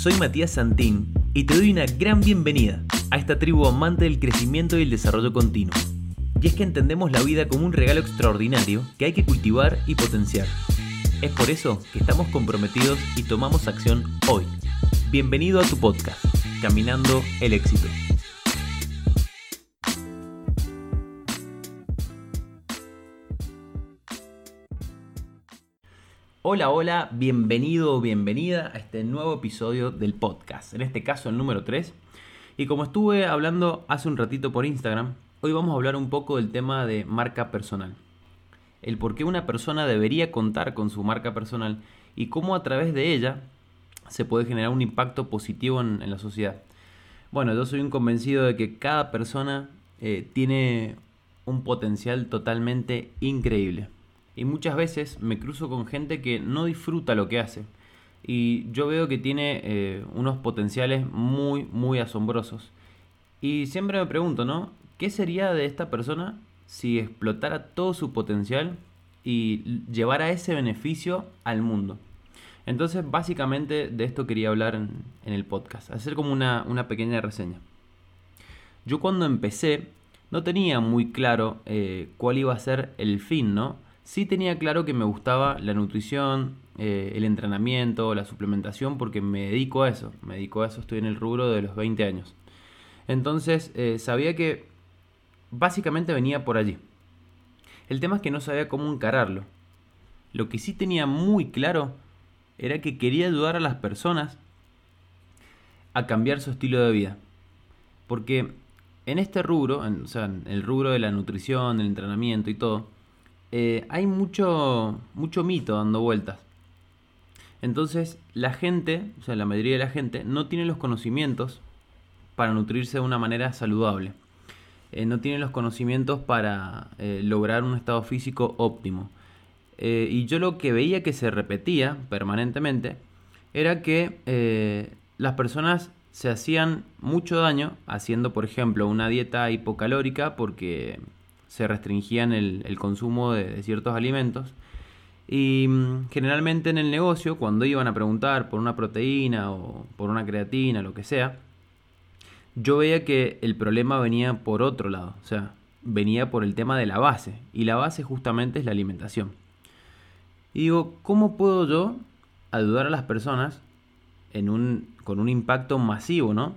Soy Matías Santín y te doy una gran bienvenida a esta tribu amante del crecimiento y el desarrollo continuo. Y es que entendemos la vida como un regalo extraordinario que hay que cultivar y potenciar. Es por eso que estamos comprometidos y tomamos acción hoy. Bienvenido a tu podcast, Caminando el éxito. Hola, hola, bienvenido o bienvenida a este nuevo episodio del podcast, en este caso el número 3. Y como estuve hablando hace un ratito por Instagram, hoy vamos a hablar un poco del tema de marca personal. El por qué una persona debería contar con su marca personal y cómo a través de ella se puede generar un impacto positivo en, la sociedad. Bueno, yo soy un convencido de que cada persona eh, tiene un potencial totalmente increíble y muchas veces me cruzo con gente que no disfruta lo que hace. Y yo veo que tiene eh, unos potenciales muy, muy asombrosos. Y siempre me pregunto, ¿no? ¿Qué sería de esta persona si explotara todo su potencial y llevara ese beneficio al mundo? Entonces, básicamente de esto quería hablar en, el podcast, hacer como una, una, pequeña reseña. Yo cuando empecé no tenía muy claro eh, cuál iba a ser el fin, ¿no? Sí tenía claro que me gustaba la nutrición, eh, el entrenamiento, la suplementación, porque me dedico a eso. Me dedico a eso, estoy en el rubro de los 20 años. Entonces eh, sabía que básicamente venía por allí. El tema es que no sabía cómo encararlo. Lo que sí tenía muy claro era que quería ayudar a las personas a cambiar su estilo de vida. Porque en este rubro, o sea, en el rubro de la nutrición, el entrenamiento y todo, eh, hay mucho, mucho mito dando vueltas. Entonces, la gente, o sea, la mayoría de la gente, no tiene los conocimientos para nutrirse de una manera saludable. Eh, no tiene los conocimientos para eh, lograr un estado físico óptimo. y yo lo que veía que se repetía permanentemente era que las personas se hacían mucho daño haciendo, por ejemplo, una dieta hipocalórica porque se restringían el, consumo de, ciertos alimentos. Y mm, generalmente en el negocio, cuando iban a preguntar por una proteína o por una creatina, lo que sea, yo veía que el problema venía por otro lado, o sea, venía por el tema de la base. Y la base justamente es la alimentación. Y digo, ¿cómo puedo yo ayudar a las personas en un, con un impacto masivo, ¿no?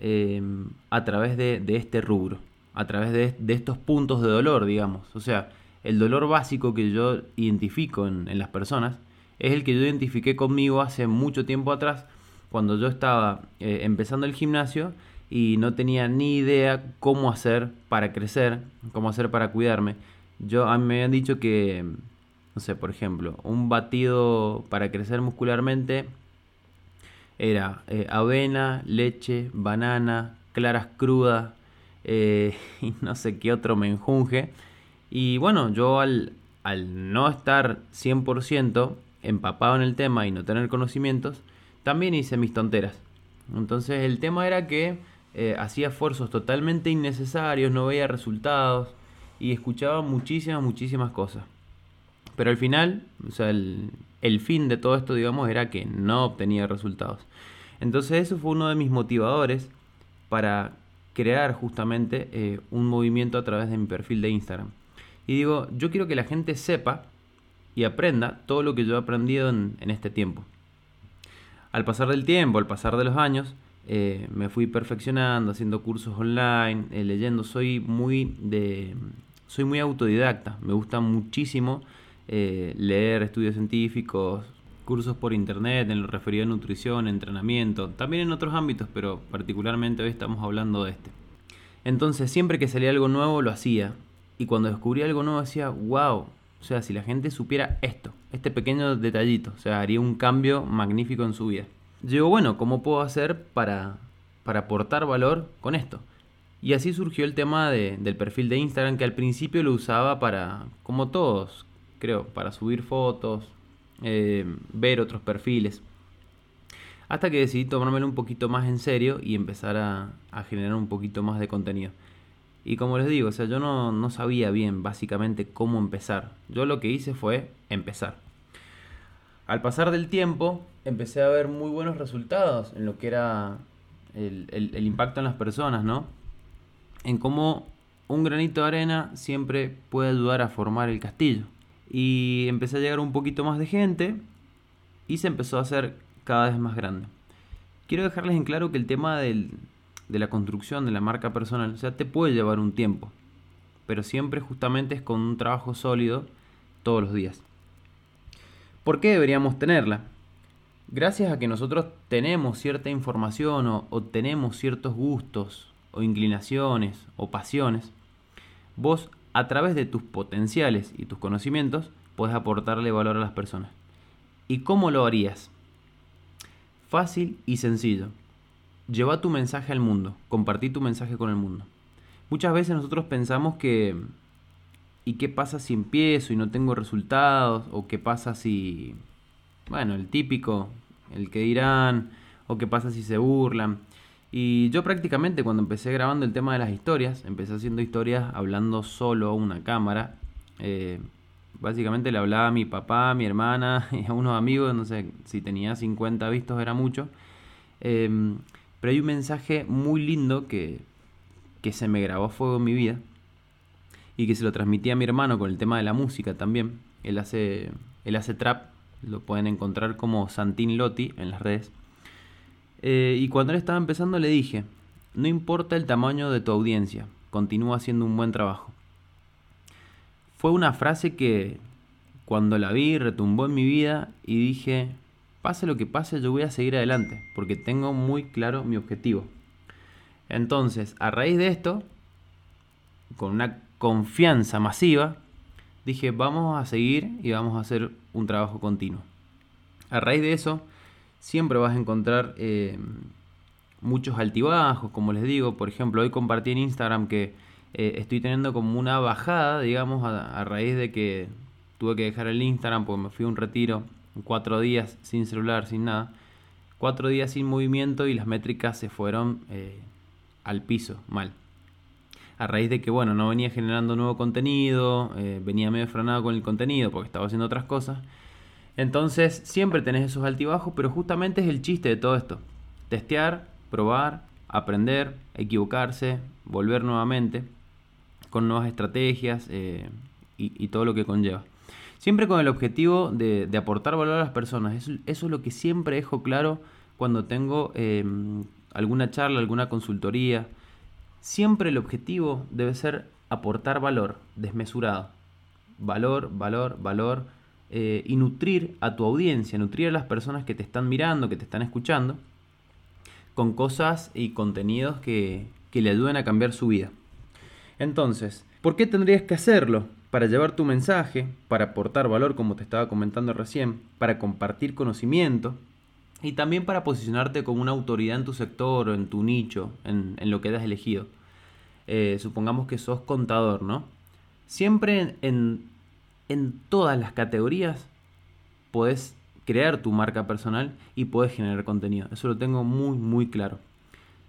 Eh, a través de este rubro a través de, estos puntos de dolor, digamos. O sea, el dolor básico que yo identifico en, las personas es el que yo identifiqué conmigo hace mucho tiempo atrás, cuando yo estaba eh, empezando el gimnasio y no tenía ni idea cómo hacer para crecer, cómo hacer para cuidarme. Yo a mí me habían dicho que, no sé, por ejemplo, un batido para crecer muscularmente era eh, avena, leche, banana, claras crudas, eh, y no sé qué otro me enjunge. Y bueno, yo al, al no estar 100% empapado en el tema y no tener conocimientos, también hice mis tonteras. Entonces el tema era que eh, hacía esfuerzos totalmente innecesarios, no veía resultados y escuchaba muchísimas, muchísimas cosas. Pero al final, o sea, el, el fin de todo esto, digamos, era que no obtenía resultados. Entonces eso fue uno de mis motivadores para crear justamente eh, un movimiento a través de mi perfil de Instagram. Y digo, yo quiero que la gente sepa y aprenda todo lo que yo he aprendido en, este tiempo. Al pasar del tiempo, al pasar de los años, eh, me fui perfeccionando, haciendo cursos online, eh, leyendo. Soy muy de, soy muy autodidacta. Me gusta muchísimo leer estudios científicos, cursos por internet en lo referido a nutrición, entrenamiento, también en otros ámbitos, pero particularmente hoy estamos hablando de este. Entonces, siempre que salía algo nuevo lo hacía. Y cuando descubrí algo nuevo decía, wow, o sea, si la gente supiera esto, este pequeño detallito, o sea, haría un cambio magnífico en su vida. Digo, bueno, ¿cómo puedo hacer para, para aportar valor con esto? Y así surgió el tema del perfil de Instagram que al principio lo usaba para, como todos, creo, para subir fotos, eh, ver otros perfiles. Hasta que decidí tomármelo un poquito más en serio y empezar a, generar un poquito más de contenido. Y como les digo, o sea, yo no, no, sabía bien básicamente cómo empezar. Yo lo que hice fue empezar. Al pasar del tiempo, empecé a ver muy buenos resultados en lo que era el, el impacto en las personas, ¿no? En cómo un granito de arena siempre puede ayudar a formar el castillo. Y empecé a llegar un poquito más de gente y se empezó a hacer cada vez más grande. Quiero dejarles en claro que el tema del, de la construcción de la marca personal, o sea, te puede llevar un tiempo, pero siempre justamente es con un trabajo sólido todos los días. ¿Por qué deberíamos tenerla? Gracias a que nosotros tenemos cierta información o, o tenemos ciertos gustos o inclinaciones o pasiones, vos a través de tus potenciales y tus conocimientos puedes aportarle valor a las personas. ¿Y cómo lo harías? Fácil y sencillo. Lleva tu mensaje al mundo, compartí tu mensaje con el mundo. Muchas veces nosotros pensamos que ¿y qué pasa si empiezo y no tengo resultados? ¿O qué pasa si, bueno, el típico, el que dirán, o qué pasa si se burlan? Y yo prácticamente cuando empecé grabando el tema de las historias, empecé haciendo historias hablando solo a una cámara. Eh, básicamente le hablaba a mi papá, a mi hermana y a unos amigos, no sé, si tenía 50 vistos era mucho. Em, pero hay un mensaje muy lindo que, que se me grabó a fuego en mi vida y que se lo transmití a mi hermano con el tema de la música también. Él hace, él hace trap, lo pueden encontrar como Santín Lotti en las redes. Eh, y cuando él estaba empezando le dije, no importa el tamaño de tu audiencia, continúa haciendo un buen trabajo. Fue una frase que cuando la vi retumbó en mi vida y dije, pase lo que pase, yo voy a seguir adelante, porque tengo muy claro mi objetivo. Entonces, a raíz de esto, con una confianza masiva, dije, vamos a seguir y vamos a hacer un trabajo continuo. A raíz de eso, siempre vas a encontrar eh, muchos altibajos, como les digo. Por ejemplo, hoy compartí en Instagram que eh, estoy teniendo como una bajada, digamos, a, raíz de que tuve que dejar el Instagram porque me fui a un retiro, cuatro días sin celular, sin nada. Cuatro días sin movimiento y las métricas se fueron eh, al piso, mal. A raíz de que, bueno, no venía generando nuevo contenido, venía medio frenado con el contenido porque estaba haciendo otras cosas. Entonces siempre tenés esos altibajos, pero justamente es el chiste de todo esto. Testear, probar, aprender, equivocarse, volver nuevamente con nuevas estrategias eh, y, todo lo que conlleva. Siempre con el objetivo de, aportar valor a las personas. Eso, es lo que siempre dejo claro cuando tengo em, alguna charla, alguna consultoría. Siempre el objetivo debe ser aportar valor desmesurado. Valor, valor, valor eh, y nutrir a tu audiencia, nutrir a las personas que te están mirando, que te están escuchando, con cosas y contenidos que, que le ayuden a cambiar su vida. Entonces, ¿por qué tendrías que hacerlo? Para llevar tu mensaje, para aportar valor, como te estaba comentando recién, para compartir conocimiento y también para posicionarte como una autoridad en tu sector o en tu nicho, en, lo que hayas elegido. Eh, supongamos que sos contador, ¿no? Siempre en, en todas las categorías podés crear tu marca personal y podés generar contenido. Eso lo tengo muy, muy claro.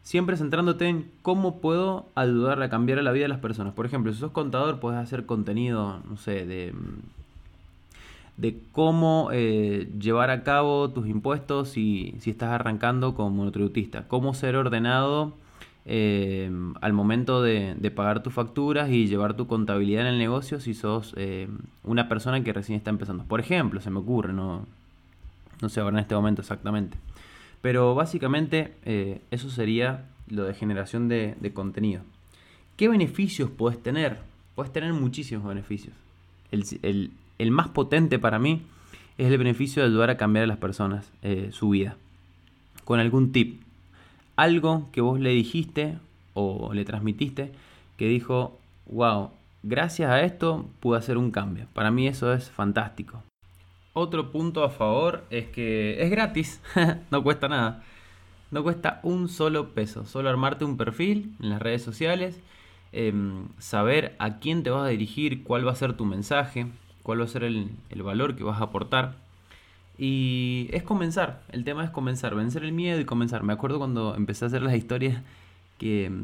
Siempre centrándote en cómo puedo ayudar a cambiar la vida de las personas. Por ejemplo, si sos contador, puedes hacer contenido, no sé, de, de cómo eh, llevar a cabo tus impuestos si, si estás arrancando como monotributista. Cómo ser ordenado eh, al momento de, pagar tus facturas y llevar tu contabilidad en el negocio si sos eh, una persona que recién está empezando. Por ejemplo, se me ocurre, no, no sé ahora en este momento exactamente. Pero básicamente eh, eso sería lo de generación de, contenido. ¿Qué beneficios puedes tener? Puedes tener muchísimos beneficios. El, el, más potente para mí es el beneficio de ayudar a cambiar a las personas su vida. Con algún tip, algo que vos le dijiste o le transmitiste que dijo, wow, gracias a esto pude hacer un cambio. Para mí eso es fantástico. Otro punto a favor es que es gratis, no cuesta nada. No cuesta un solo peso, solo armarte un perfil en las redes sociales, em, saber a quién te vas a dirigir, cuál va a ser tu mensaje, cuál va a ser el valor que vas a aportar y es comenzar, el tema es comenzar, vencer el miedo y comenzar. Me acuerdo cuando empecé a hacer las historias que mm,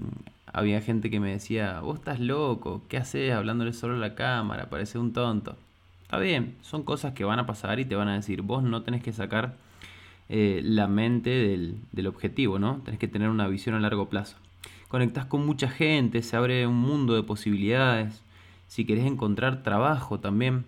había gente que me decía, vos estás loco, ¿qué haces hablándole solo a la cámara? Parece un tonto. Está bien, son cosas que van a pasar y te van a decir, vos no tenés que sacar eh, la mente del, del, objetivo, ¿no? Tenés que tener una visión a largo plazo. Conectás con mucha gente, se abre un mundo de posibilidades. Si querés encontrar trabajo también,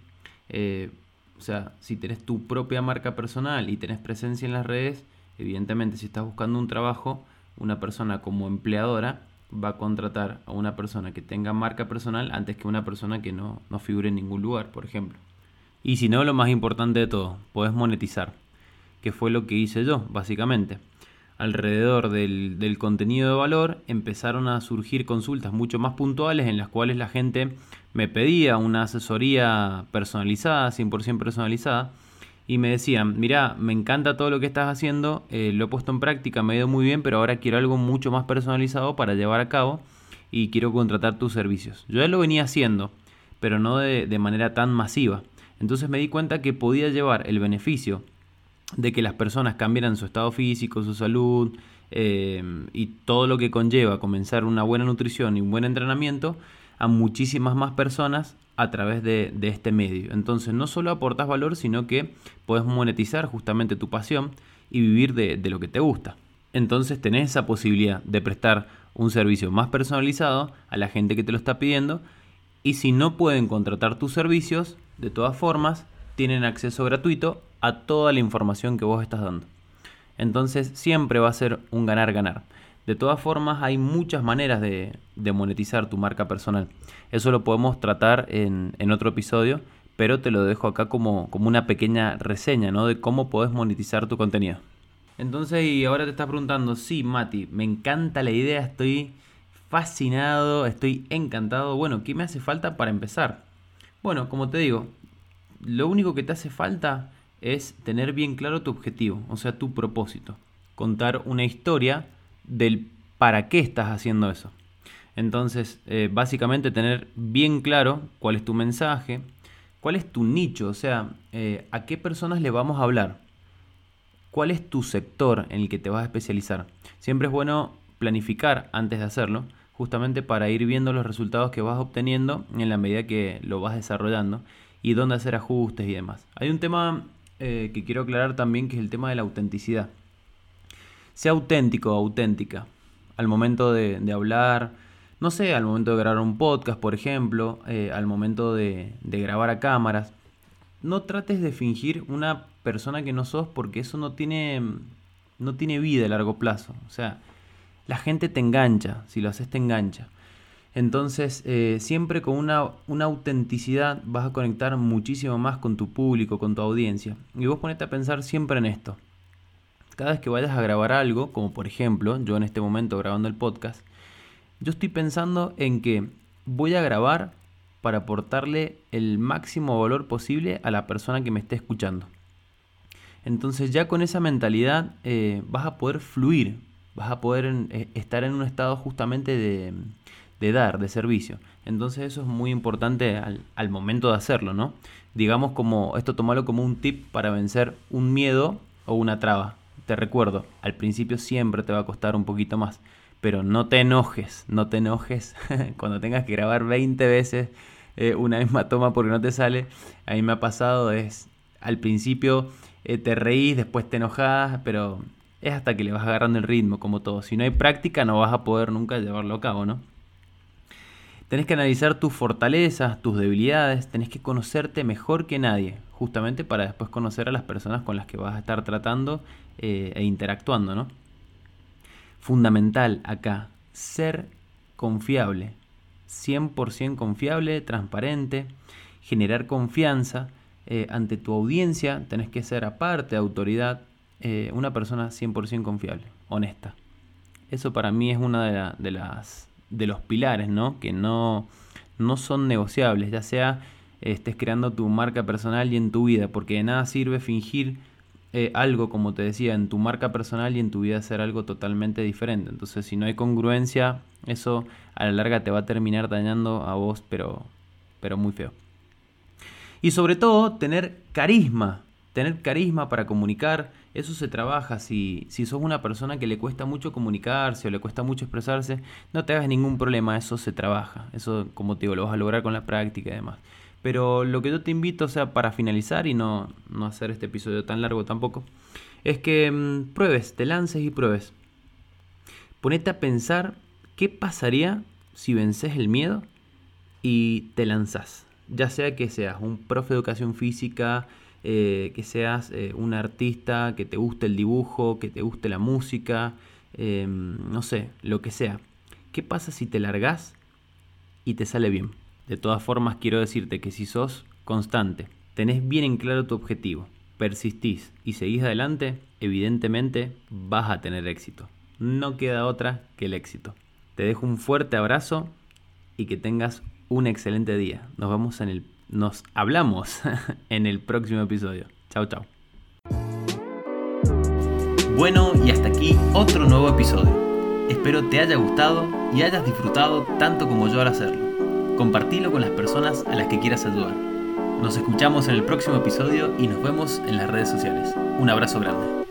eh, o sea, si tenés tu propia marca personal y tenés presencia en las redes, evidentemente si estás buscando un trabajo, una persona como empleadora va a contratar a una persona que tenga marca personal antes que una persona que no, no figure en ningún lugar, por ejemplo. Y si no, lo más importante de todo, podés monetizar, que fue lo que hice yo, básicamente. Alrededor del, contenido de valor empezaron a surgir consultas mucho más puntuales en las cuales la gente me pedía una asesoría personalizada, 100% personalizada, y me decían, mira, me encanta todo lo que estás haciendo, eh, lo he puesto en práctica, me ha ido muy bien, pero ahora quiero algo mucho más personalizado para llevar a cabo y quiero contratar tus servicios. Yo ya lo venía haciendo, pero no de, manera tan masiva. Entonces me di cuenta que podía llevar el beneficio de que las personas cambiaran su estado físico, su salud eh, y todo lo que conlleva comenzar una buena nutrición y un buen entrenamiento a muchísimas más personas a través de, este medio. Entonces no solo aportas valor, sino que puedes monetizar justamente tu pasión y vivir de, de lo que te gusta. Entonces tenés esa posibilidad de prestar un servicio más personalizado a la gente que te lo está pidiendo y si no pueden contratar tus servicios, de todas formas, tienen acceso gratuito a toda la información que vos estás dando. Entonces siempre va a ser un ganar-ganar. De todas formas, hay muchas maneras de, monetizar tu marca personal. Eso lo podemos tratar en, otro episodio, pero te lo dejo acá como, una pequeña reseña ¿no? de cómo podés monetizar tu contenido. Entonces, y ahora te estás preguntando, sí, Mati, me encanta la idea, estoy fascinado, estoy encantado. Bueno, ¿qué me hace falta para empezar? Bueno, como te digo, lo único que te hace falta es tener bien claro tu objetivo, o sea, tu propósito. Contar una historia del para qué estás haciendo eso. Entonces, eh, básicamente tener bien claro cuál es tu mensaje, cuál es tu nicho, o sea, eh, a qué personas le vamos a hablar, cuál es tu sector en el que te vas a especializar. Siempre es bueno planificar antes de hacerlo, justamente para ir viendo los resultados que vas obteniendo en la medida que lo vas desarrollando y dónde hacer ajustes y demás. Hay un tema eh, que quiero aclarar también que es el tema de la autenticidad. Sea auténtico auténtica al momento de, hablar, no sé, al momento de grabar un podcast, por ejemplo, eh, al momento de, grabar a cámaras. No trates de fingir una persona que no sos porque eso no tiene, no tiene vida a largo plazo. O sea, la gente te engancha, si lo haces te engancha. Entonces, eh, siempre con una, una, autenticidad vas a conectar muchísimo más con tu público, con tu audiencia. Y vos ponete a pensar siempre en esto cada vez que vayas a grabar algo, como por ejemplo yo en este momento grabando el podcast, yo estoy pensando en que voy a grabar para aportarle el máximo valor posible a la persona que me esté escuchando. Entonces ya con esa mentalidad eh, vas a poder fluir, vas a poder eh, estar en un estado justamente de, dar, de servicio. Entonces eso es muy importante al, al, momento de hacerlo, ¿no? Digamos como, esto tomarlo como un tip para vencer un miedo o una traba te recuerdo, al principio siempre te va a costar un poquito más, pero no te enojes, no te enojes cuando tengas que grabar 20 veces eh, una misma toma porque no te sale. A mí me ha pasado, es al principio eh, te reís, después te enojas, pero es hasta que le vas agarrando el ritmo, como todo. Si no hay práctica, no vas a poder nunca llevarlo a cabo, ¿no? Tenés que analizar tus fortalezas, tus debilidades, tenés que conocerte mejor que nadie, justamente para después conocer a las personas con las que vas a estar tratando eh, e interactuando, ¿no? Fundamental acá, ser confiable, 100% confiable, transparente, generar confianza eh, ante tu audiencia, tenés que ser aparte de autoridad, eh, una persona 100% confiable, honesta. Eso para mí es una de, de, las de los pilares, ¿no? Que no, no son negociables, ya sea estés creando tu marca personal y en tu vida, porque de nada sirve fingir eh, algo, como te decía, en tu marca personal y en tu vida hacer algo totalmente diferente. Entonces, si no hay congruencia, eso a la larga te va a terminar dañando a vos, pero, pero muy feo. Y sobre todo, tener carisma. Tener carisma para comunicar, eso se trabaja. Si, si sos una persona que le cuesta mucho comunicarse o le cuesta mucho expresarse, no te hagas ningún problema, eso se trabaja. Eso, como te digo, lo vas a lograr con la práctica y demás. Pero lo que yo te invito, o sea, para finalizar y no, no hacer este episodio tan largo tampoco, es que mm, pruebes, te lances y pruebes. Ponete a pensar qué pasaría si vences el miedo y te lanzas. Ya sea que seas un profe de educación física, eh, que seas eh, un artista, que te guste el dibujo, que te guste la música, em, no sé, lo que sea. ¿Qué pasa si te largas y te sale bien? De todas formas, quiero decirte que si sos constante, tenés bien en claro tu objetivo, persistís y seguís adelante, evidentemente vas a tener éxito. No queda otra que el éxito. Te dejo un fuerte abrazo y que tengas un excelente día. Nos vemos en el nos hablamos en el próximo episodio. Chao, chao. Bueno, y hasta aquí otro nuevo episodio. Espero te haya gustado y hayas disfrutado tanto como yo al hacerlo. Compartilo con las personas a las que quieras ayudar. Nos escuchamos en el próximo episodio y nos vemos en las redes sociales. Un abrazo grande.